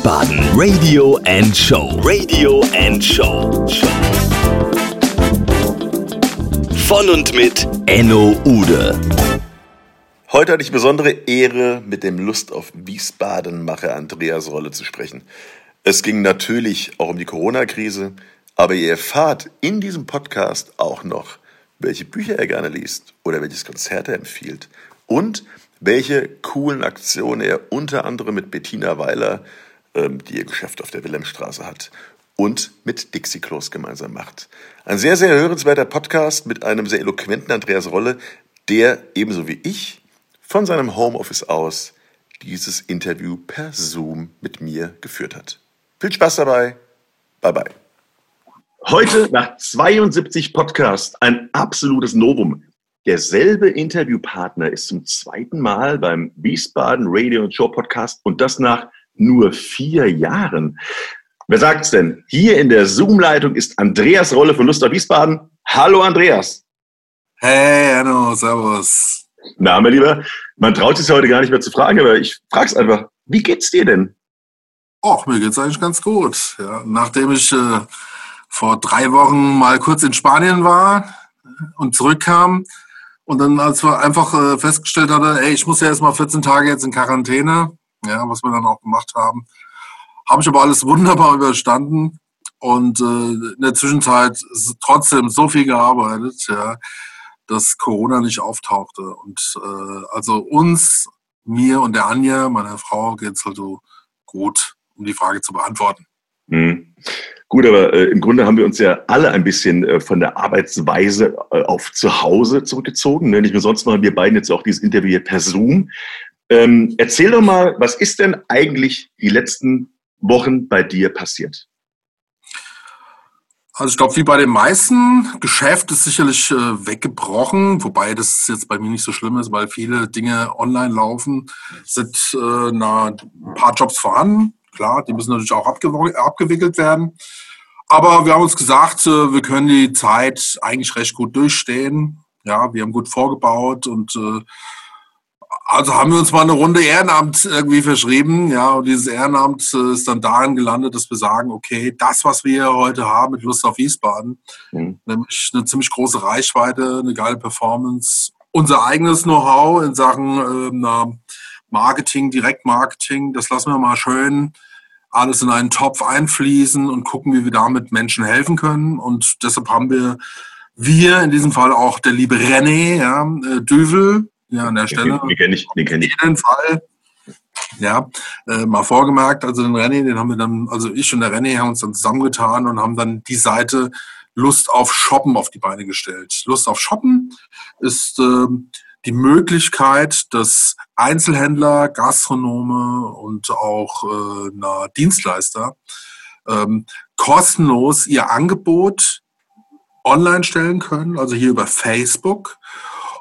Wiesbaden. Radio and Show. Radio and Show. Von und mit Enno Ude. Heute hatte ich besondere Ehre, mit dem Lust auf Wiesbaden-Macher Andreas Rolle zu sprechen. Es ging natürlich auch um die Corona-Krise, aber ihr erfahrt in diesem Podcast auch noch, welche Bücher er gerne liest oder welches Konzert er empfiehlt und welche coolen Aktionen er unter anderem mit Bettina Weiler, die ihr Geschäft auf der Wilhelmstraße hat, und mit Dixie Klos gemeinsam macht. Ein sehr, sehr hörenswerter Podcast mit einem sehr eloquenten Andreas Rolle, der ebenso wie ich von seinem Homeoffice aus dieses Interview per Zoom mit mir geführt hat. Viel Spaß dabei. Bye bye. Heute nach 72 Podcasts ein absolutes Novum. Derselbe Interviewpartner ist zum zweiten Mal beim Wiesbaden Radio und Show Podcast und das nach nur vier Jahren. Wer sagt's denn? Hier in der Zoom-Leitung ist Andreas Rolle von Lust auf Wiesbaden. Hallo Andreas. Hey, Anno, servus. Na, mein Lieber, man traut sich heute gar nicht mehr zu fragen, aber ich frag's einfach. Wie geht's dir denn? Och, mir geht's eigentlich ganz gut. Ja, nachdem ich äh, vor drei Wochen mal kurz in Spanien war und zurückkam, und dann, als wir einfach äh, festgestellt hatten, ey, ich muss ja erstmal 14 Tage jetzt in Quarantäne, ja, was wir dann auch gemacht haben, habe ich aber alles wunderbar überstanden und äh, in der Zwischenzeit trotzdem so viel gearbeitet, ja, dass Corona nicht auftauchte. Und äh, also uns, mir und der Anja, meiner Frau, geht es halt so gut, um die Frage zu beantworten. Mhm. Gut, aber äh, im Grunde haben wir uns ja alle ein bisschen äh, von der Arbeitsweise äh, auf zu Hause zurückgezogen. Ne? Nicht mehr sonst machen wir beiden jetzt auch dieses Interview per Zoom. Ähm, erzähl doch mal, was ist denn eigentlich die letzten Wochen bei dir passiert? Also ich glaube, wie bei den meisten, Geschäft ist sicherlich äh, weggebrochen, wobei das jetzt bei mir nicht so schlimm ist, weil viele Dinge online laufen, sind äh, na, ein paar Jobs vorhanden, Klar, die müssen natürlich auch abgewickelt werden. Aber wir haben uns gesagt, äh, wir können die Zeit eigentlich recht gut durchstehen. Ja, wir haben gut vorgebaut und äh, also haben wir uns mal eine Runde Ehrenamt irgendwie verschrieben. Ja, und dieses Ehrenamt äh, ist dann darin gelandet, dass wir sagen, okay, das, was wir heute haben mit Lust auf Wiesbaden, mhm. nämlich eine ziemlich große Reichweite, eine geile Performance, unser eigenes Know-how in Sachen äh, Marketing, Direktmarketing, das lassen wir mal schön alles in einen Topf einfließen und gucken, wie wir damit Menschen helfen können. Und deshalb haben wir, wir in diesem Fall auch der liebe René, ja, äh, Düvel, ja, an der Stelle. Den, den kenne ich, den kenne ich. In jedem Fall. Ja, äh, mal vorgemerkt, also den René, den haben wir dann, also ich und der René haben uns dann zusammengetan und haben dann die Seite Lust auf Shoppen auf die Beine gestellt. Lust auf Shoppen ist äh, die Möglichkeit, dass Einzelhändler, Gastronome und auch äh, na, Dienstleister ähm, kostenlos ihr Angebot online stellen können, also hier über Facebook.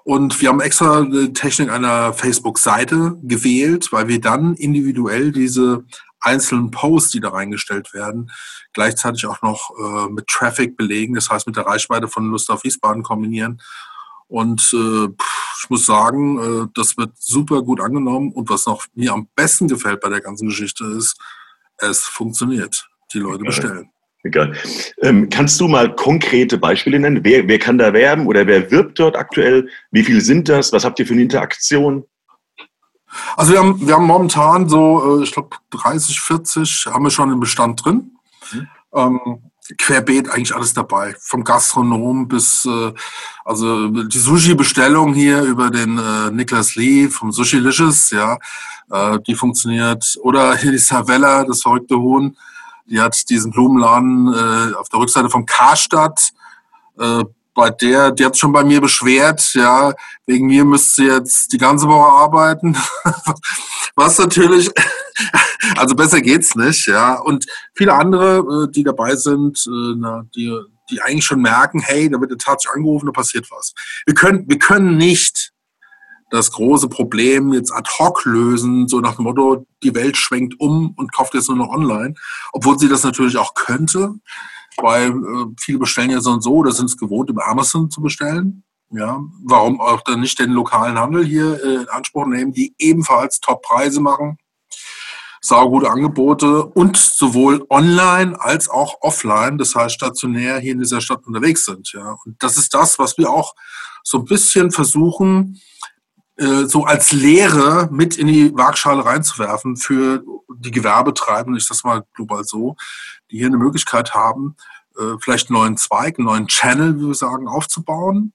Und wir haben extra die Technik einer Facebook-Seite gewählt, weil wir dann individuell diese einzelnen Posts, die da reingestellt werden, gleichzeitig auch noch äh, mit Traffic belegen, das heißt mit der Reichweite von Lust auf Wiesbaden kombinieren. Und äh, ich muss sagen, äh, das wird super gut angenommen. Und was noch mir am besten gefällt bei der ganzen Geschichte ist, es funktioniert. Die Leute bestellen. Egal. Ähm, kannst du mal konkrete Beispiele nennen? Wer, wer kann da werben oder wer wirbt dort aktuell? Wie viele sind das? Was habt ihr für eine Interaktion? Also wir haben, wir haben momentan so, äh, ich glaube 30, 40 haben wir schon im Bestand drin. Mhm. Ähm, querbeet eigentlich alles dabei. Vom Gastronom bis, äh, also die Sushi-Bestellung hier über den äh, Niklas Lee vom Sushi Licious, ja, äh, die funktioniert. Oder hier die Savella, das verrückte Huhn, die hat diesen Blumenladen äh, auf der Rückseite vom Karstadt. Äh, bei der, die hat schon bei mir beschwert, ja, wegen mir müsste sie jetzt die ganze Woche arbeiten. Was natürlich, also besser geht's nicht, ja. Und viele andere, äh, die dabei sind, äh, die, die eigentlich schon merken, hey, da wird jetzt tatsächlich angerufen, da passiert was. Wir können, wir können nicht das große Problem jetzt ad hoc lösen, so nach dem Motto, die Welt schwenkt um und kauft jetzt nur noch online, obwohl sie das natürlich auch könnte, weil äh, viele bestellen ja so und so oder sind es gewohnt, über Amazon zu bestellen. Ja, warum auch dann nicht den lokalen Handel hier äh, in Anspruch nehmen, die ebenfalls Top-Preise machen. saugute Angebote und sowohl online als auch offline, das heißt stationär hier in dieser Stadt unterwegs sind. Ja. Und das ist das, was wir auch so ein bisschen versuchen, äh, so als Lehre mit in die Waagschale reinzuwerfen für die Gewerbetreibenden, ich das mal global so, die hier eine Möglichkeit haben, äh, vielleicht einen neuen Zweig, einen neuen Channel, wie wir sagen, aufzubauen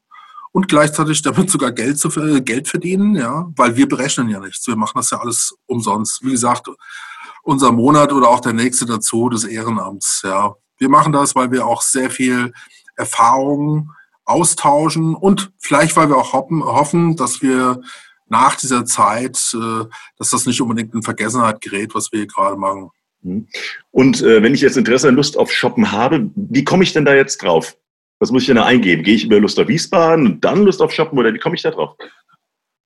und gleichzeitig damit sogar Geld zu Geld verdienen, ja, weil wir berechnen ja nichts. Wir machen das ja alles umsonst. Wie gesagt, unser Monat oder auch der nächste dazu des Ehrenamts, ja. Wir machen das, weil wir auch sehr viel Erfahrung austauschen und vielleicht, weil wir auch hoffen, hoffen dass wir nach dieser Zeit, äh, dass das nicht unbedingt in Vergessenheit gerät, was wir hier gerade machen. Mhm. Und äh, wenn ich jetzt Interesse und Lust auf Shoppen habe, wie komme ich denn da jetzt drauf? Was muss ich denn da eingeben? Gehe ich über Lust auf Wiesbaden und dann Lust auf Shoppen oder wie komme ich da drauf?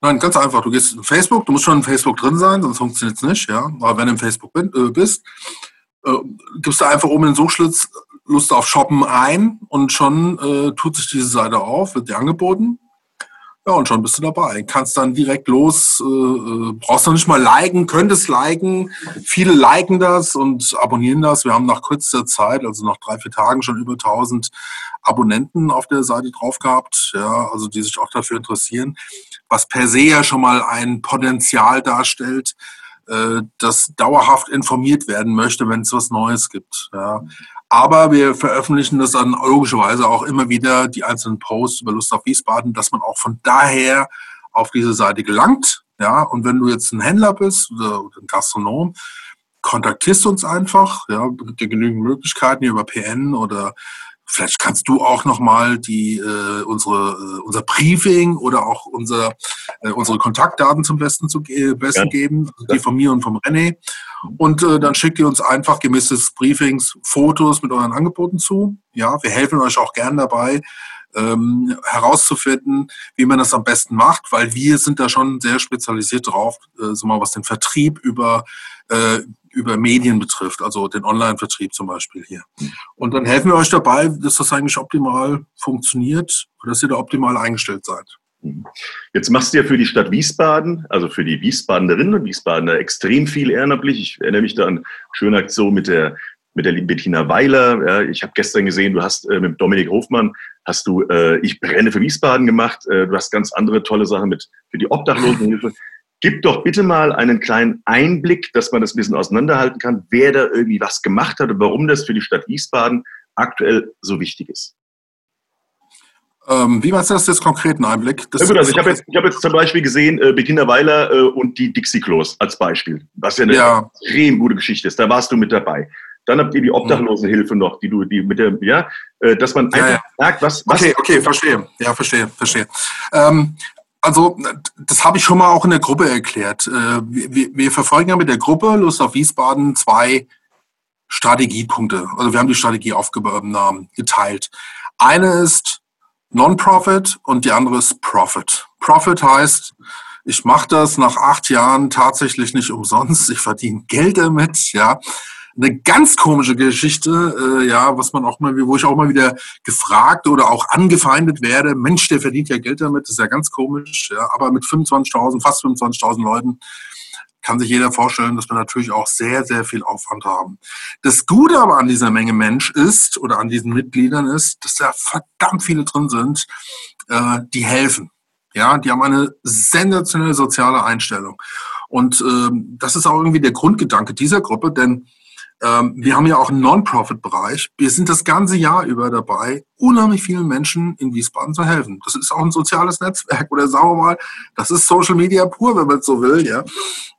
Nein, ganz einfach. Du gehst in Facebook, du musst schon in Facebook drin sein, sonst funktioniert es nicht. Ja? Aber wenn du in Facebook bin, äh, bist, äh, gibst du einfach oben in den Suchschlitz Lust auf Shoppen ein und schon äh, tut sich diese Seite auf, wird dir angeboten. Ja, und schon bist du dabei. Kannst dann direkt los, äh, äh, brauchst noch nicht mal liken, könntest liken. Viele liken das und abonnieren das. Wir haben nach kurzer Zeit, also nach drei, vier Tagen, schon über 1000 Abonnenten auf der Seite drauf gehabt, ja, also die sich auch dafür interessieren, was per se ja schon mal ein Potenzial darstellt, äh, das dauerhaft informiert werden möchte, wenn es was Neues gibt. Ja. Aber wir veröffentlichen das dann logischerweise auch immer wieder, die einzelnen Posts über Lust auf Wiesbaden, dass man auch von daher auf diese Seite gelangt. Ja, und wenn du jetzt ein Händler bist oder, ein Gastronom, kontaktierst uns einfach. Ja, gibt dir genügend Möglichkeiten über PN oder Vielleicht kannst du auch nochmal die äh, unsere äh, unser Briefing oder auch unser äh, unsere Kontaktdaten zum besten zu äh, besten ja. geben, also die von mir und vom René. Und äh, dann schickt ihr uns einfach gemäß des Briefings Fotos mit euren Angeboten zu. Ja, wir helfen euch auch gern dabei, ähm, herauszufinden, wie man das am besten macht, weil wir sind da schon sehr spezialisiert drauf, äh, so mal was den Vertrieb über äh, über Medien betrifft, also den Online-Vertrieb zum Beispiel hier. Und dann helfen wir euch dabei, dass das eigentlich optimal funktioniert und dass ihr da optimal eingestellt seid. Jetzt machst du ja für die Stadt Wiesbaden, also für die Wiesbadenerinnen und Wiesbadener extrem viel ehrenamtlich. Ich erinnere mich da an eine schöne Aktion mit der mit der lieben Bettina Weiler. Ja, ich habe gestern gesehen, du hast äh, mit Dominik Hofmann hast du äh, Ich brenne für Wiesbaden gemacht. Äh, du hast ganz andere tolle Sachen mit für die Obdachlosenhilfe. Gib doch bitte mal einen kleinen Einblick, dass man das ein bisschen auseinanderhalten kann, wer da irgendwie was gemacht hat und warum das für die Stadt Wiesbaden aktuell so wichtig ist. Ähm, wie meinst du das jetzt konkreten Einblick? Das ja gut, also ich habe jetzt, hab jetzt zum Beispiel gesehen, äh, Bettina Weiler äh, und die Dixie-Klos als Beispiel, was ja eine ja. extrem gute Geschichte ist. Da warst du mit dabei. Dann habt ihr die Obdachlosenhilfe noch, die du, die mit der, ja, äh, dass man einfach ja, ja. merkt, was, was. Okay, okay, verstehe. Ja, verstehe, verstehe. Ähm, also, das habe ich schon mal auch in der Gruppe erklärt. Äh, wir, wir verfolgen ja mit der Gruppe Lust auf Wiesbaden zwei Strategiepunkte. Also wir haben die Strategie aufgenommen, geteilt. Eine ist Non-Profit und die andere ist Profit. Profit heißt, ich mache das nach acht Jahren tatsächlich nicht umsonst. Ich verdiene Geld damit, ja eine ganz komische Geschichte, äh, ja, was man auch mal, wo ich auch mal wieder gefragt oder auch angefeindet werde. Mensch, der verdient ja Geld damit, das ist ja ganz komisch, ja, aber mit 25.000, fast 25.000 Leuten kann sich jeder vorstellen, dass wir natürlich auch sehr, sehr viel Aufwand haben. Das Gute aber an dieser Menge Mensch ist oder an diesen Mitgliedern ist, dass da verdammt viele drin sind, äh, die helfen. Ja, die haben eine sensationelle soziale Einstellung. Und ähm, das ist auch irgendwie der Grundgedanke dieser Gruppe, denn ähm, wir haben ja auch einen Non-Profit-Bereich. Wir sind das ganze Jahr über dabei, unheimlich vielen Menschen in Wiesbaden zu helfen. Das ist auch ein soziales Netzwerk oder sagen wir mal, das ist Social Media pur, wenn man es so will, ja,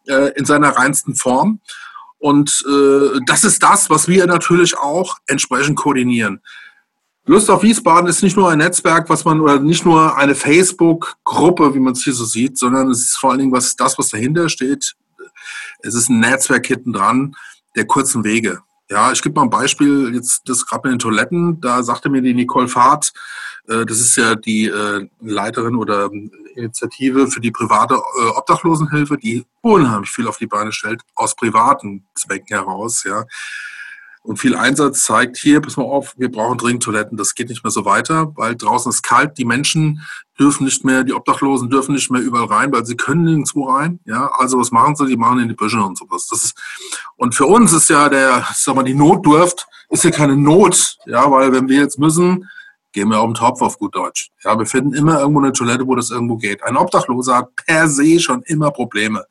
äh, in seiner reinsten Form. Und äh, das ist das, was wir natürlich auch entsprechend koordinieren. Lust auf Wiesbaden ist nicht nur ein Netzwerk, was man, oder nicht nur eine Facebook-Gruppe, wie man es hier so sieht, sondern es ist vor allen Dingen was, das, was dahinter steht. Es ist ein Netzwerk hinten dran, der kurzen Wege. Ja, ich gebe mal ein Beispiel, jetzt das gerade mit den Toiletten, da sagte mir die Nicole Fahrt, äh, das ist ja die äh, Leiterin oder Initiative für die private äh, Obdachlosenhilfe, die unheimlich viel auf die Beine stellt, aus privaten Zwecken heraus, ja. Und viel Einsatz zeigt hier, pass mal auf, wir brauchen dringend Toiletten, das geht nicht mehr so weiter, weil draußen ist kalt, die Menschen dürfen nicht mehr, die Obdachlosen dürfen nicht mehr überall rein, weil sie können nirgendwo rein. Ja, also was machen sie? Die machen in die Büsche und sowas. Das ist, und für uns ist ja der, sag mal, die Notdurft ist ja keine Not, ja, weil wenn wir jetzt müssen, gehen wir auf den Topf auf gut Deutsch. Ja, wir finden immer irgendwo eine Toilette, wo das irgendwo geht. Ein Obdachloser hat per se schon immer Probleme.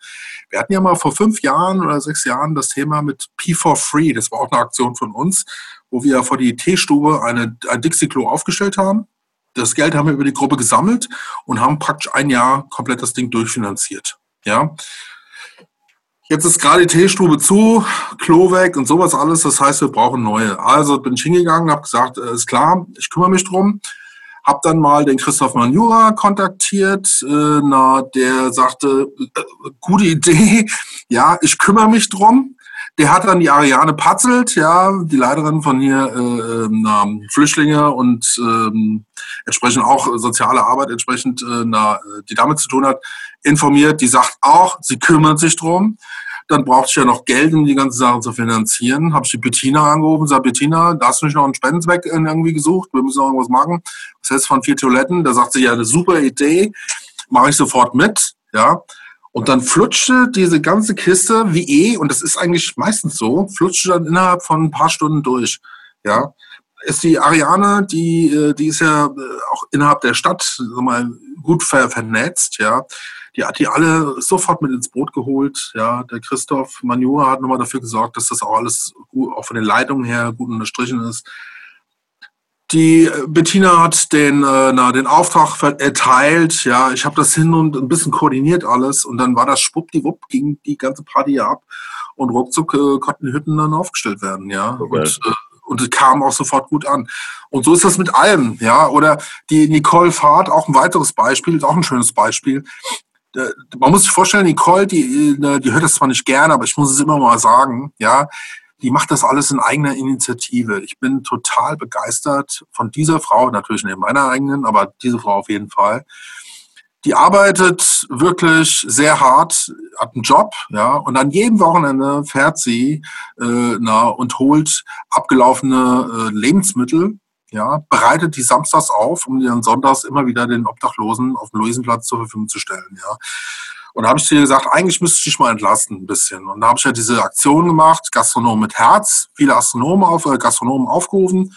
Wir hatten ja mal vor fünf Jahren oder sechs Jahren das Thema mit P4Free. Das war auch eine Aktion von uns, wo wir vor die Teestube eine, ein Dixie-Klo aufgestellt haben. Das Geld haben wir über die Gruppe gesammelt und haben praktisch ein Jahr komplett das Ding durchfinanziert. Ja. Jetzt ist gerade die Teestube zu, Klo weg und sowas alles. Das heißt, wir brauchen neue. Also bin ich hingegangen, habe gesagt, äh, ist klar, ich kümmere mich drum. Hab dann mal den Christoph Manjura kontaktiert, äh, na, der sagte, äh, gute Idee, ja, ich kümmere mich drum. Der hat dann die Ariane Patzelt, ja, die Leiterin von hier äh, na, Flüchtlinge und ähm, entsprechend auch soziale Arbeit entsprechend äh, na, die damit zu tun hat, informiert. Die sagt auch, sie kümmert sich drum. Dann brauchte ich ja noch Geld, um die ganze Sache zu finanzieren. Habe ich die Bettina angerufen, sag Bettina, da hast du nicht noch einen Spendenzweck irgendwie gesucht? Wir müssen noch irgendwas machen. Das heißt von vier Toiletten. Da sagt sie, ja, eine super Idee, mache ich sofort mit. Ja. Und dann flutschte diese ganze Kiste wie eh, und das ist eigentlich meistens so, flutschte dann innerhalb von ein paar Stunden durch. Ja. Ist die Ariane, die, äh, die ist ja äh, auch innerhalb der Stadt mal, gut vernetzt, ja die hat die alle sofort mit ins Boot geholt. Ja, der Christoph Manjura hat nochmal dafür gesorgt, dass das auch alles gut, auch von den Leitungen her gut unterstrichen ist. Die äh, Bettina hat den, äh, na, den Auftrag erteilt. Ja, ich habe das hin und ein bisschen koordiniert alles. Und dann war das schwuppdiwupp, ging die ganze Party ab. Und ruckzuck äh, konnten die Hütten dann aufgestellt werden. Ja, okay. und, äh, und es kam auch sofort gut an. Und so ist das mit allem, ja. Oder die Nicole Fahrt, auch ein weiteres Beispiel, auch ein schönes Beispiel man muss sich vorstellen, Nicole, die, äh, die hört das zwar nicht gerne, aber ich muss es immer mal sagen, ja, die macht das alles in eigener Initiative. Ich bin total begeistert von dieser Frau, natürlich neben meiner eigenen, aber diese Frau auf jeden Fall. Die arbeitet wirklich sehr hart, hat einen Job, ja, und an jedem Wochenende fährt sie äh, na, und holt abgelaufene äh, Lebensmittel ja, bereitet die samstags auf, um die dann sonntags immer wieder den Obdachlosen auf dem Luisenplatz zur Verfügung zu stellen, ja. Und da habe ich dir gesagt, eigentlich müsste ich dich mal entlasten ein bisschen. Und da habe ich ja diese Aktion gemacht, Gastronom mit Herz, viele Astronomen auf, äh, Gastronomen aufgerufen.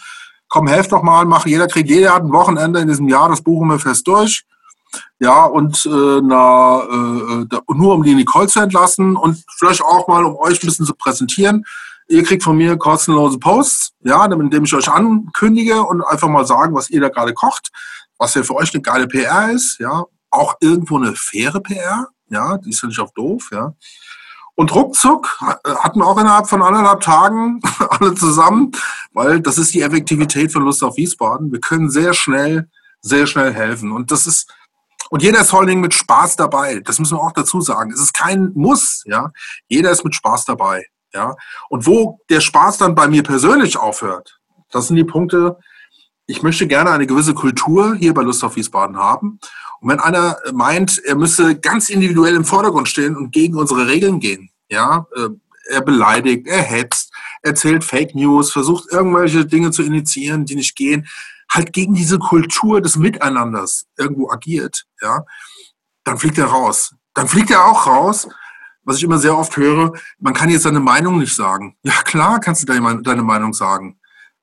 Komm, helft doch mal, mach jeder kriegt jeder hat ein Wochenende in diesem Jahr, das buchen wir fest durch. Ja, und äh, na, äh, da, nur um die Nicole zu entlassen und vielleicht auch mal, um euch ein bisschen zu präsentieren. Ihr kriegt von mir kostenlose Posts, ja, indem ich euch ankündige und einfach mal sagen, was ihr da gerade kocht, was ja für euch eine geile PR ist, ja, auch irgendwo eine faire PR, ja, die ist ja nicht auf doof, ja. Und ruckzuck hatten wir auch innerhalb von anderthalb Tagen alle zusammen, weil das ist die Effektivität von Lust auf Wiesbaden. Wir können sehr schnell, sehr schnell helfen. Und das ist, und jeder ist vor allen Dingen mit Spaß dabei. Das müssen wir auch dazu sagen. Es ist kein Muss, ja. Jeder ist mit Spaß dabei. Ja? Und wo der Spaß dann bei mir persönlich aufhört, das sind die Punkte, ich möchte gerne eine gewisse Kultur hier bei Lust auf Wiesbaden haben. Und wenn einer meint, er müsse ganz individuell im Vordergrund stehen und gegen unsere Regeln gehen, ja, äh, er beleidigt, er hetzt, erzählt Fake News, versucht irgendwelche Dinge zu initiieren, die nicht gehen, halt gegen diese Kultur des Miteinanders irgendwo agiert, ja, dann fliegt er raus. Dann fliegt er auch raus, was ich immer sehr oft höre, man kann jetzt seine Meinung nicht sagen. Ja, klar kannst du deine, Meinung sagen.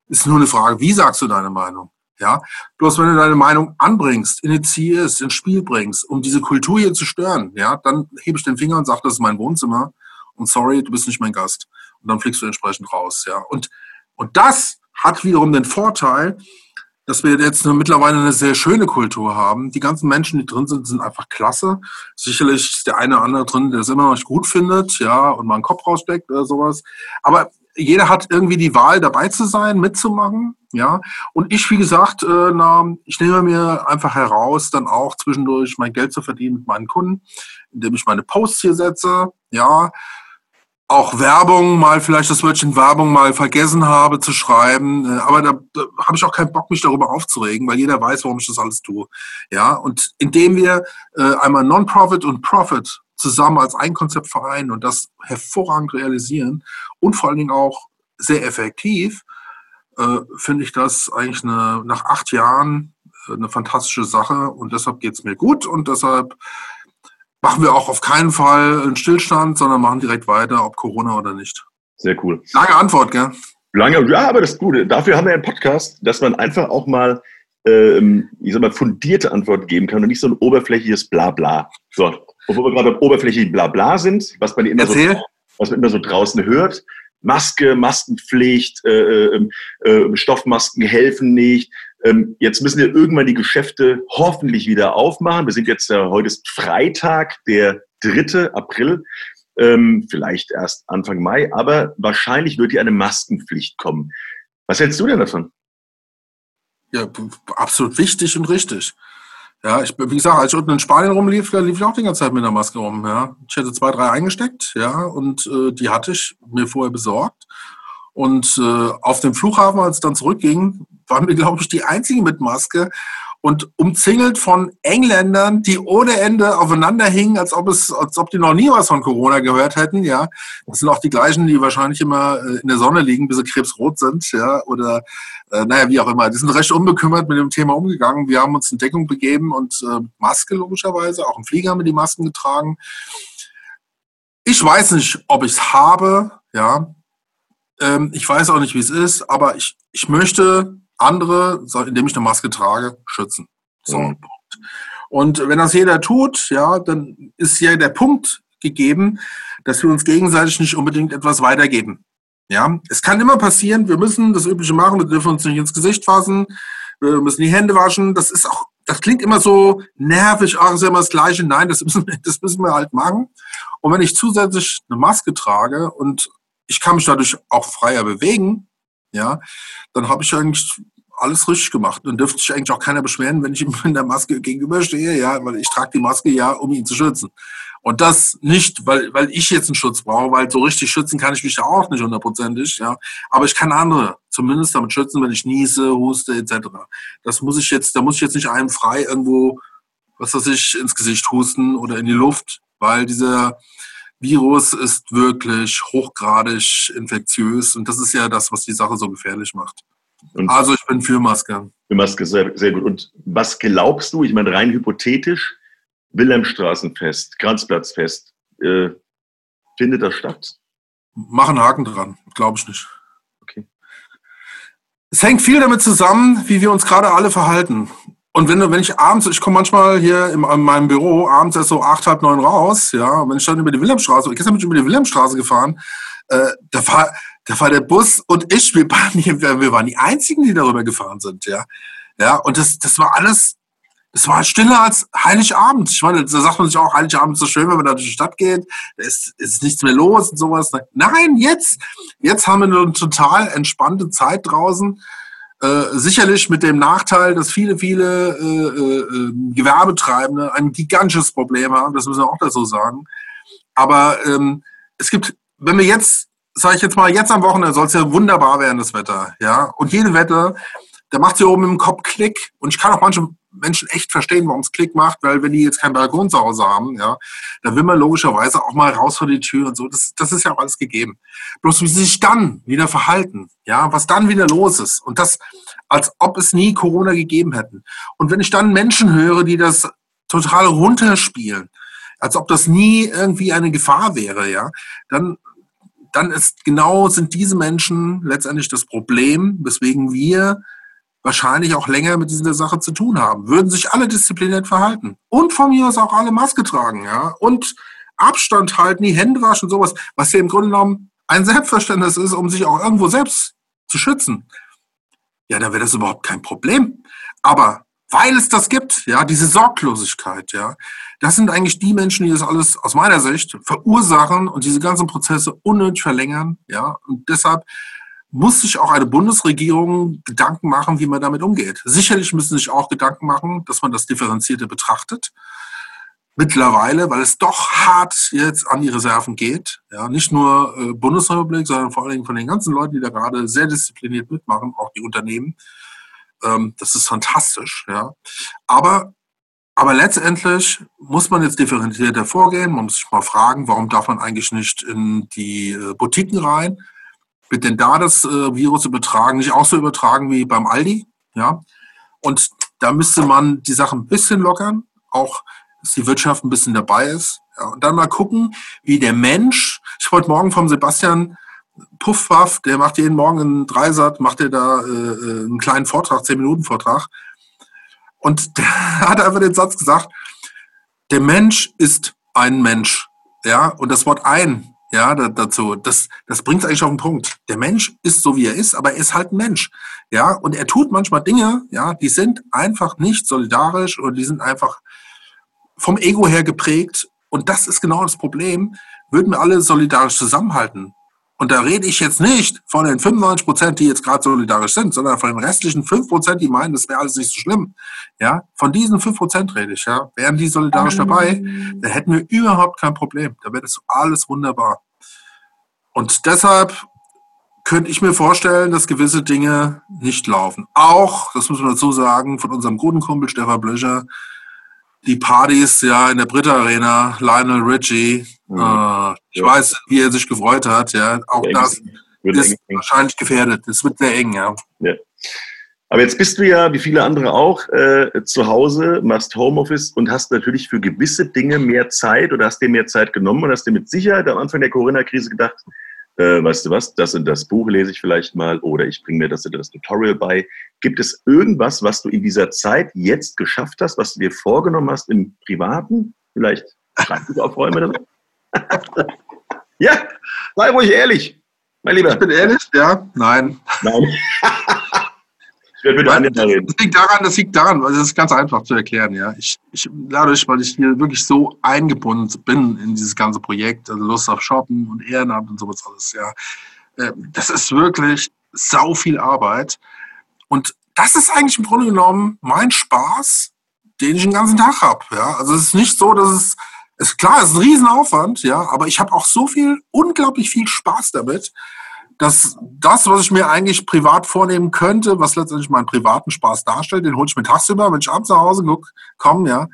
Ist nur eine Frage, wie sagst du deine Meinung? Ja, bloß wenn du deine Meinung anbringst, initiierst, ins Spiel bringst, um diese Kultur hier zu stören, ja, dann hebe ich den Finger und sage, das ist mein Wohnzimmer und sorry, du bist nicht mein Gast. Und dann fliegst du entsprechend raus, ja. Und, und das hat wiederum den Vorteil, dass wir jetzt mittlerweile eine sehr schöne Kultur haben. Die ganzen Menschen, die drin sind, sind einfach klasse. Sicherlich ist der eine oder andere drin, der es immer noch gut findet, ja, und mal einen Kopf raussteckt oder sowas. Aber jeder hat irgendwie die Wahl, dabei zu sein, mitzumachen, ja. Und ich, wie gesagt, äh, na, ich nehme mir einfach heraus, dann auch zwischendurch mein Geld zu verdienen mit meinen Kunden, indem ich meine Posts hier setze, ja, auch Werbung mal, vielleicht das Wörtchen Werbung mal vergessen habe zu schreiben. Äh, aber da, da habe ich auch keinen Bock, mich darüber aufzuregen, weil jeder weiß, warum ich das alles tue. Ja, und indem wir äh, einmal Non-Profit und Profit zusammen als ein Konzept vereinen und das hervorragend realisieren und vor allen Dingen auch sehr effektiv, äh, finde ich das eigentlich eine, nach acht Jahren äh, eine fantastische Sache und deshalb geht es mir gut und deshalb machen wir auch auf keinen Fall einen Stillstand, sondern machen direkt weiter, ob Corona oder nicht. Sehr cool. Lange Antwort, gell? Lange, ja, aber das ist gut. Dafür haben wir einen Podcast, dass man einfach auch mal, ähm, ich sag mal, fundierte Antworten geben kann und nicht so ein oberflächliches Blabla. So, obwohl wir gerade oberflächlich Blabla sind, was man immer so, was man immer so draußen hört. Maske, Maskenpflicht, äh, äh, äh, Stoffmasken helfen nicht. Ähm, jetzt müssen wir irgendwann die Geschäfte hoffentlich wieder aufmachen. Wir sind jetzt, äh, heute ist Freitag, der 3. April. Ähm, vielleicht erst Anfang Mai, aber wahrscheinlich wird hier eine Maskenpflicht kommen. Was hältst du denn davon? Ja, absolut wichtig und richtig. Ja, ich, wie gesagt, als ich unten in Spanien rumlief, lief ich auch die ganze Zeit mit einer Maske rum. Ja. Ich hätte zwei, drei eingesteckt, ja, und äh, die hatte ich mir vorher besorgt. Und äh, auf dem Flughafen, als es dann zurückging, waren wir, glaube ich, die einzigen mit Maske und umzingelt von Engländern, die ohne Ende aufeinander hingen, als ob es, als ob die noch nie was von Corona gehört hätten, ja. Das sind auch die gleichen, die wahrscheinlich immer äh, in der Sonne liegen, bis sie krebsrot sind, ja, oder äh, naja, wie auch immer. Die sind recht unbekümmert mit dem Thema umgegangen. Wir haben uns in Deckung begeben und äh, Maske logischerweise, auch im Flieger haben wir die Masken getragen. Ich weiß nicht, ob ich es habe, ja. Ähm, ich weiß auch nicht, wie es ist, aber ich, ich möchte andere, indem ich eine Maske trage, schützen. So. Mhm. Und wenn das jeder tut, ja, dann ist ja der Punkt gegeben, dass wir uns gegenseitig nicht unbedingt etwas weitergeben. Ja, es kann immer passieren, wir müssen das Übliche machen, wir dürfen uns nicht ins Gesicht fassen, wir müssen die Hände waschen. Das ist auch, das klingt immer so nervig, ach, ist ja immer das Gleiche. Nein, das müssen, das müssen wir halt machen. Und wenn ich zusätzlich eine Maske trage und ich kann mich dadurch auch freier bewegen, ja, dann habe ich eigentlich alles richtig gemacht. Dann dürfte sich eigentlich auch keiner beschweren, wenn ich ihm in der Maske gegenüberstehe, ja, weil ich trage die Maske ja, um ihn zu schützen. Und das nicht, weil, weil ich jetzt einen Schutz brauche, weil so richtig schützen kann ich mich ja auch nicht hundertprozentig, ja. Aber ich kann andere zumindest damit schützen, wenn ich niese, huste, etc. Das muss ich jetzt, da muss ich jetzt nicht einem frei irgendwo, was weiß ich, ins Gesicht husten oder in die Luft, weil dieser Virus ist wirklich hochgradig infektiös und das ist ja das, was die Sache so gefährlich macht. Und also ich bin für Maske. Für Maske, sehr, sehr gut. Und was glaubst du, ich meine rein hypothetisch, Wilhelmstraßenfest, Kranzplatzfest, äh, findet das statt? Machen Haken dran, glaube ich nicht. Okay. Es hängt viel damit zusammen, wie wir uns gerade alle verhalten. Und wenn, wenn ich abends, ich komme manchmal hier in, in, meinem Büro abends erst so acht, halb neun raus, ja, wenn ich dann über die Wilhelmstraße, gestern bin ich über die Wilhelmstraße gefahren, äh, da war, da war der Bus und ich, wir waren, hier, wir waren die einzigen, die darüber gefahren sind, ja. Ja, und das, das war alles es war stiller als Heiligabend. Ich meine, da sagt man sich auch, Heiligabend ist so schön, wenn man da durch die Stadt geht. Da ist, ist nichts mehr los und sowas. Nein, jetzt, jetzt haben wir eine total entspannte Zeit draußen. Äh, sicherlich mit dem Nachteil, dass viele, viele äh, äh, Gewerbetreibende ein gigantisches Problem haben. Das müssen wir auch dazu sagen. Aber ähm, es gibt, wenn wir jetzt, sage ich jetzt mal, jetzt am Wochenende soll es ja wunderbar werden, das Wetter. Ja, und jede Wette, da macht sie oben im Kopf Klick. Und ich kann auch manche Menschen echt verstehen, warum es Klick macht, weil wenn die jetzt keinen Balkon zu Hause haben, ja, dann will man logischerweise auch mal raus vor die Tür und so. Das, das ist ja auch alles gegeben. Bloß wie sie sich dann wieder verhalten, ja, was dann wieder los ist. Und das, als ob es nie Corona gegeben hätten. Und wenn ich dann Menschen höre, die das total runterspielen, als ob das nie irgendwie eine Gefahr wäre, ja, dann dann ist genau sind diese Menschen letztendlich das Problem, weswegen wir wahrscheinlich auch länger mit dieser Sache zu tun haben. Würden sich alle diszipliniert verhalten. Und von mir aus auch alle Maske tragen, ja. Und Abstand halten, die Hände waschen, sowas, was ja im Grunde genommen ein Selbstverständnis ist, um sich auch irgendwo selbst zu schützen. Ja, dann wäre das überhaupt kein Problem. Aber weil es das gibt, ja, diese Sorglosigkeit, ja, das sind eigentlich die Menschen, die das alles aus meiner Sicht verursachen und diese ganzen Prozesse unnötig verlängern, ja. Und deshalb muss sich auch eine Bundesregierung Gedanken machen, wie man damit umgeht. Sicherlich müssen sich auch Gedanken machen, dass man das Differenzierte betrachtet. Mittlerweile, weil es doch hart jetzt an die Reserven geht. Ja, nicht nur äh, Bundesrepublik, sondern vor allen Dingen von den ganzen Leuten, die da gerade sehr diszipliniert mitmachen, auch die Unternehmen. Ähm, das ist fantastisch. Ja. Aber aber letztendlich muss man jetzt differenzierter vorgehen. Man muss sich mal fragen, warum darf man eigentlich nicht in die äh, Boutiquen rein? wird denn da das äh, Virus übertragen? Nicht auch so übertragen wie beim Aldi? Ja. Und da müsste man die Sache ein bisschen lockern, auch dass die Wirtschaft ein bisschen dabei ist. Ja, und dann mal gucken, wie der Mensch, ich wollte morgen vom Sebastian Puffwaff, der macht jeden Morgen einen Dreisat, macht er da äh, äh einen kleinen Vortrag, zehn Minuten Vortrag. Und der hat einfach den Satz gesagt, der Mensch ist ein Mensch. Ja, und das Wort ein, ja, dazu, das, das bringt es eigentlich auf den Punkt. Der Mensch ist so, wie er ist, aber er ist halt ein Mensch. Ja, und er tut manchmal Dinge, ja, die sind einfach nicht solidarisch oder die sind einfach vom Ego her geprägt. Und das ist genau das Problem. Würden wir alle solidarisch zusammenhalten, und da rede ich jetzt nicht von den 95 Prozent, die jetzt gerade solidarisch sind, sondern von den restlichen 5 Prozent, die meinen, das wäre alles nicht so schlimm. Ja, von diesen 5 Prozent rede ich. Ja, wären die solidarisch dabei, dann hätten wir überhaupt kein Problem. Da wäre das alles wunderbar. Und deshalb könnte ich mir vorstellen, dass gewisse Dinge nicht laufen. Auch, das muss man dazu sagen, von unserem guten Kumpel Stefan Blöcher, die Partys ja in der Brit Arena, Lionel Richie. Mhm. Äh, ich ja. weiß, wie er sich gefreut hat. Ja, auch wird das ist wahrscheinlich gefährdet. Es wird sehr eng, ja. ja. Aber jetzt bist du ja, wie viele andere auch, äh, zu Hause, machst Homeoffice und hast natürlich für gewisse Dinge mehr Zeit oder hast dir mehr Zeit genommen und hast dir mit Sicherheit am Anfang der Corona-Krise gedacht, äh, weißt du was, das und das Buch lese ich vielleicht mal oder ich bringe mir das und das Tutorial bei. Gibt es irgendwas, was du in dieser Zeit jetzt geschafft hast, was du dir vorgenommen hast im Privaten? Vielleicht Schreibtisch oder so? ja, sei ruhig ehrlich, mein Lieber. Ich bin ehrlich, ja, nein. Nein. Ich werde mit Weil, das liegt daran, das liegt daran, also das ist ganz einfach zu erklären, ja. Ich, ich, dadurch, weil ich hier wirklich so eingebunden bin in dieses ganze Projekt, also Lust auf Shoppen und Ehrenamt und sowas alles, ja. Äh, das ist wirklich sau viel Arbeit. Und das ist eigentlich im Grunde genommen mein Spaß, den ich den ganzen Tag habe. Ja? Also es ist nicht so, dass es, ist klar, es ist ein Riesenaufwand, ja, aber ich habe auch so viel, unglaublich viel Spaß damit, dass das, was ich mir eigentlich privat vornehmen könnte, was letztendlich meinen privaten Spaß darstellt, den hole ich mir tagsüber, wenn ich abends nach Hause komme, ja,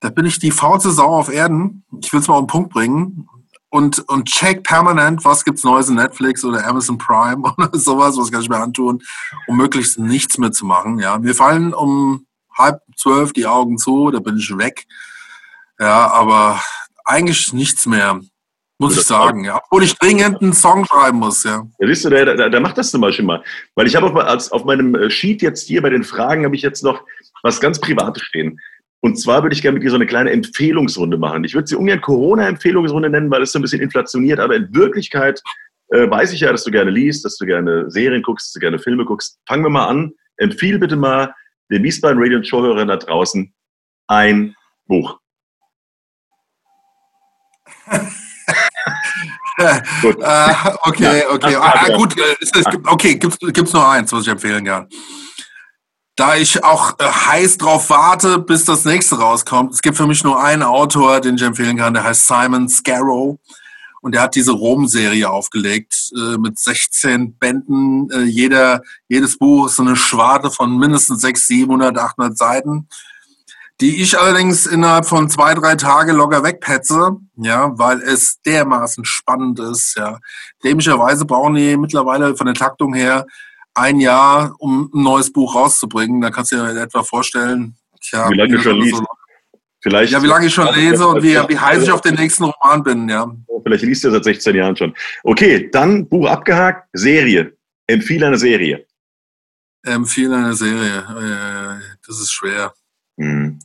da bin ich die faulste Sau auf Erden. Ich will es mal auf den Punkt bringen und, und check permanent, was gibt's Neues in Netflix oder Amazon Prime oder sowas, was kann ich mir antun, um möglichst nichts mehr zu machen. Ja, mir fallen um halb zwölf die Augen zu, da bin ich weg. Ja, aber eigentlich nichts mehr. Muss ich sagen, ja. Obwohl ich dringend einen Song schreiben muss, ja. Ja, siehst du, der, der, der macht das zum Beispiel mal. Weil ich habe auf, auf meinem äh, Sheet jetzt hier bei den Fragen habe ich jetzt noch was ganz Privates stehen. Und zwar würde ich gerne mit dir so eine kleine Empfehlungsrunde machen. Ich würde sie ungern Corona-Empfehlungsrunde nennen, weil es so ein bisschen inflationiert, aber in Wirklichkeit äh, weiß ich ja, dass du gerne liest, dass du gerne Serien guckst, dass du gerne Filme guckst. Fangen wir mal an. Empfiehl bitte mal den Wiesbaden Radio Showhörern da draußen ein Buch. gut. Äh, okay, okay. Ja, ah, gut, es, okay, gibt es nur eins, was ich empfehlen kann. Da ich auch äh, heiß drauf warte, bis das nächste rauskommt. Es gibt für mich nur einen Autor, den ich empfehlen kann, der heißt Simon Scarrow. Und der hat diese Rom-Serie aufgelegt äh, mit 16 Bänden. Äh, jeder, jedes Buch ist so eine Schwarte von mindestens 600, 700, 800 Seiten die ich allerdings innerhalb von zwei, drei Tagen locker wegpetze, ja, weil es dermaßen spannend ist, ja. Dämlicherweise brauchen die mittlerweile von der Taktung her ein Jahr, um ein neues Buch rauszubringen. Da kannst du dir etwa vorstellen, tja, wie lange du schon liest. So Vielleicht, ja, wie lange ich schon lese und wie, wie heiß ich auf den nächsten Roman bin, ja. Vielleicht liest du seit 16 Jahren schon. Okay, dann Buch abgehakt, Serie. Empfehle eine Serie. Empfehle eine Serie. Äh, das ist schwer. Mhm.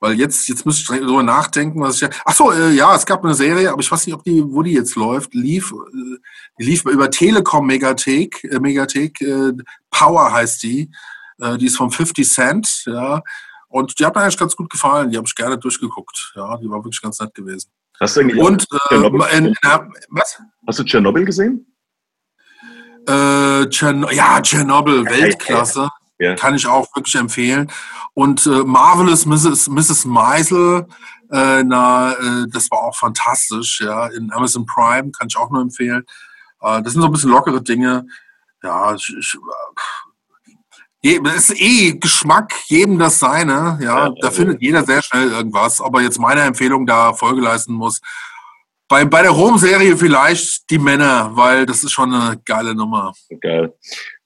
Weil jetzt, jetzt müsste ich darüber nachdenken, was ich. Ach so, äh, ja, es gab eine Serie, aber ich weiß nicht, ob die, wo die jetzt läuft. Lief, äh, die lief über Telekom Megathek, äh, Megathek, äh, Power heißt die. Äh, die ist vom 50 Cent, ja. Und die hat mir eigentlich ganz gut gefallen. Die habe ich gerne durchgeguckt. Ja, die war wirklich ganz nett gewesen. Hast du eigentlich Und, äh, in, in, was? Hast du Tschernobyl gesehen? Äh, Tschern ja, Tschernobyl, Weltklasse. Ja. Kann ich auch wirklich empfehlen. Und äh, Marvelous Mrs. Mrs. Meisel, äh, na, äh, das war auch fantastisch, ja, in Amazon Prime, kann ich auch nur empfehlen. Äh, das sind so ein bisschen lockere Dinge. Ja, ich, ich, äh, es ist eh Geschmack, jedem das seine, ja, ja da also. findet jeder sehr schnell irgendwas. Ob er jetzt meiner Empfehlung da Folge leisten muss, bei, bei der Rom-Serie vielleicht die Männer, weil das ist schon eine geile Nummer. Geil.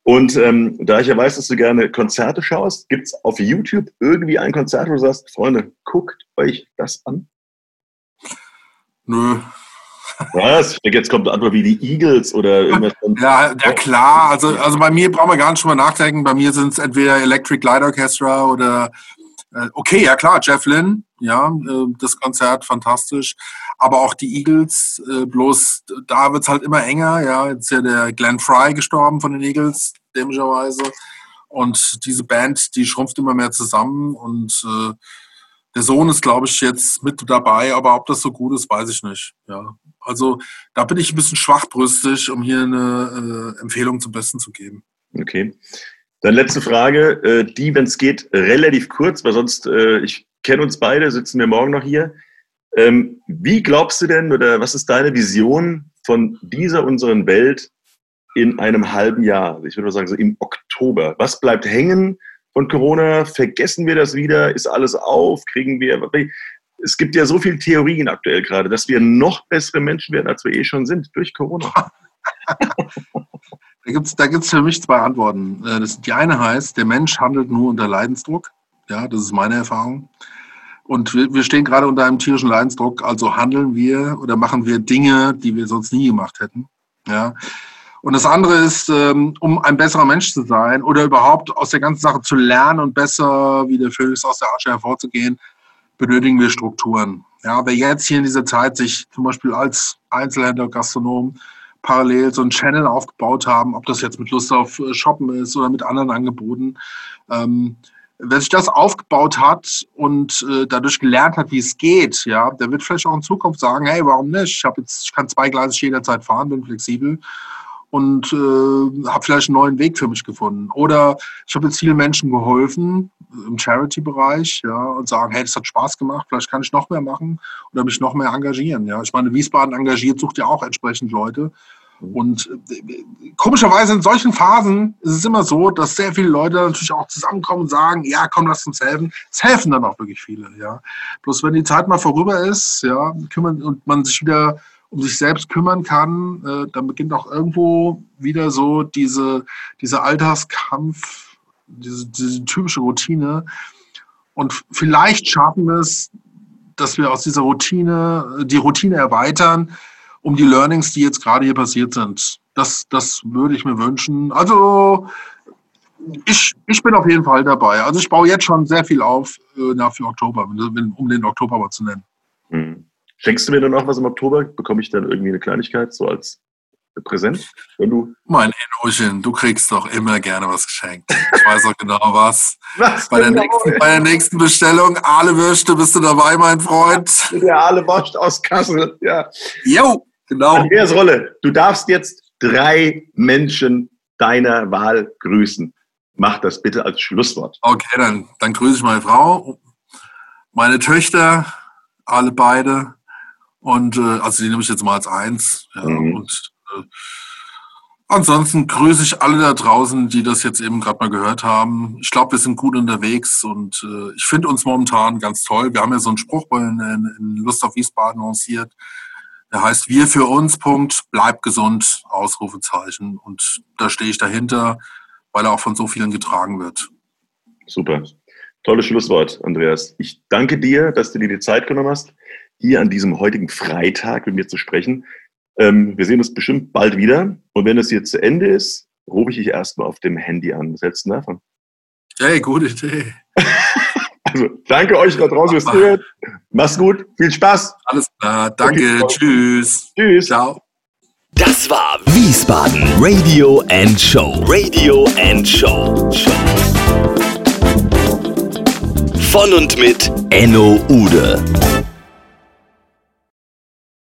Und ähm, da ich ja weiß, dass du gerne Konzerte schaust, gibt es auf YouTube irgendwie ein Konzert, wo du sagst, Freunde, guckt euch das an? Nö. Was? Ich denke, jetzt kommt eine Antwort wie die Eagles oder irgendwas. Ja, ja klar. Also, also bei mir brauchen wir gar nicht drüber nachdenken. Bei mir sind es entweder Electric Light Orchestra oder okay, ja klar, Jeff Lynne, ja, äh, das Konzert fantastisch. Aber auch die Eagles, äh, bloß da wird's halt immer enger, ja. Jetzt ist ja der Glenn Fry gestorben von den Eagles, dämlicherweise. Und diese Band, die schrumpft immer mehr zusammen und äh, der Sohn ist, glaube ich, jetzt mit dabei, aber ob das so gut ist, weiß ich nicht. Ja. Also da bin ich ein bisschen schwachbrüstig, um hier eine äh, Empfehlung zum Besten zu geben. Okay. Dann letzte Frage, äh, die, wenn es geht, relativ kurz, weil sonst, äh, ich kenne uns beide, sitzen wir morgen noch hier. Ähm, wie glaubst du denn oder was ist deine Vision von dieser unseren Welt in einem halben Jahr? Ich würde mal sagen, so im Oktober. Was bleibt hängen von Corona? Vergessen wir das wieder? Ist alles auf? Kriegen wir. Es gibt ja so viele Theorien aktuell gerade, dass wir noch bessere Menschen werden, als wir eh schon sind durch Corona. Da gibt es da gibt's für mich zwei Antworten. Äh, das, die eine heißt, der Mensch handelt nur unter Leidensdruck. Ja, das ist meine Erfahrung. Und wir, wir stehen gerade unter einem tierischen Leidensdruck, also handeln wir oder machen wir Dinge, die wir sonst nie gemacht hätten. Ja. Und das andere ist, ähm, um ein besserer Mensch zu sein oder überhaupt aus der ganzen Sache zu lernen und besser wie der Phönix aus der Asche hervorzugehen, benötigen wir Strukturen. Ja, wer jetzt hier in dieser Zeit sich zum Beispiel als Einzelhändler, Gastronom parallel so einen Channel aufgebaut haben, ob das jetzt mit Lust auf äh, Shoppen ist oder mit anderen Angeboten. Ähm, wer sich das aufgebaut hat und äh, dadurch gelernt hat, wie es geht, ja, der wird vielleicht auch in Zukunft sagen, hey, warum nicht? Ich habe jetzt, ich kann zweigleisig jederzeit fahren, bin flexibel und äh, habe vielleicht einen neuen Weg für mich gefunden. Oder ich habe jetzt vielen Menschen geholfen im Charity-Bereich, ja, und sagen, hey, das hat Spaß gemacht, vielleicht kann ich noch mehr machen oder mich noch mehr engagieren. Ja, ich meine, Wiesbaden engagiert, sucht ja auch entsprechend Leute. Und äh, komischerweise in solchen Phasen ist es immer so, dass sehr viele Leute natürlich auch zusammenkommen und sagen, ja, komm, lass uns helfen. Es helfen dann auch wirklich viele, ja. Bloß wenn die Zeit mal vorüber ist, ja, kümmern und man sich wieder um sich selbst kümmern kann, äh, dann beginnt auch irgendwo wieder so diese, dieser Alltagskampf, diese, diese typische Routine. Und vielleicht schaffen wir es, dass wir aus dieser Routine, die Routine erweitern, um die Learnings, die jetzt gerade hier passiert sind. Das, das würde ich mir wünschen. Also ich, ich bin auf jeden Fall dabei. Also ich baue jetzt schon sehr viel auf äh, für Oktober, um den Oktober mal zu nennen. Hm. Schenkst du mir dann auch was im Oktober? Bekomme ich dann irgendwie eine Kleinigkeit so als Präsent, wenn du. Mein Enochen, du kriegst doch immer gerne was geschenkt. Ich weiß auch genau was. was bei, der genau? nächsten, bei der nächsten Bestellung, Aale Würste, bist du dabei, mein Freund? Der Aale Wurst aus Kassel, ja. Jo! Genau. Andreas Rolle, du darfst jetzt drei Menschen deiner Wahl grüßen. Mach das bitte als Schlusswort. Okay, dann, dann grüße ich meine Frau, meine Töchter, alle beide. Und äh, also die nehme ich jetzt mal als eins. Ja, mhm. Und äh, ansonsten grüße ich alle da draußen, die das jetzt eben gerade mal gehört haben. Ich glaube, wir sind gut unterwegs und äh, ich finde uns momentan ganz toll. Wir haben ja so einen Spruch in, in, in Lust auf Wiesbaden lanciert. Der heißt Wir für uns, Punkt, bleib gesund, Ausrufezeichen. Und da stehe ich dahinter, weil er auch von so vielen getragen wird. Super. Tolles Schlusswort, Andreas. Ich danke dir, dass du dir die Zeit genommen hast, hier an diesem heutigen Freitag mit mir zu sprechen. Ähm, wir sehen uns bestimmt bald wieder. Und wenn es jetzt zu Ende ist, rufe ich dich erstmal auf dem Handy an. Was hältst du davon? Hey, gute Idee. Also, danke euch da draußen fürs Zuhören. Mach's gut. Viel Spaß. Alles klar. Danke. Okay. Tschüss. Tschüss. Ciao. Das war Wiesbaden Radio and Show. Radio and Show. Von und mit Enno Ude.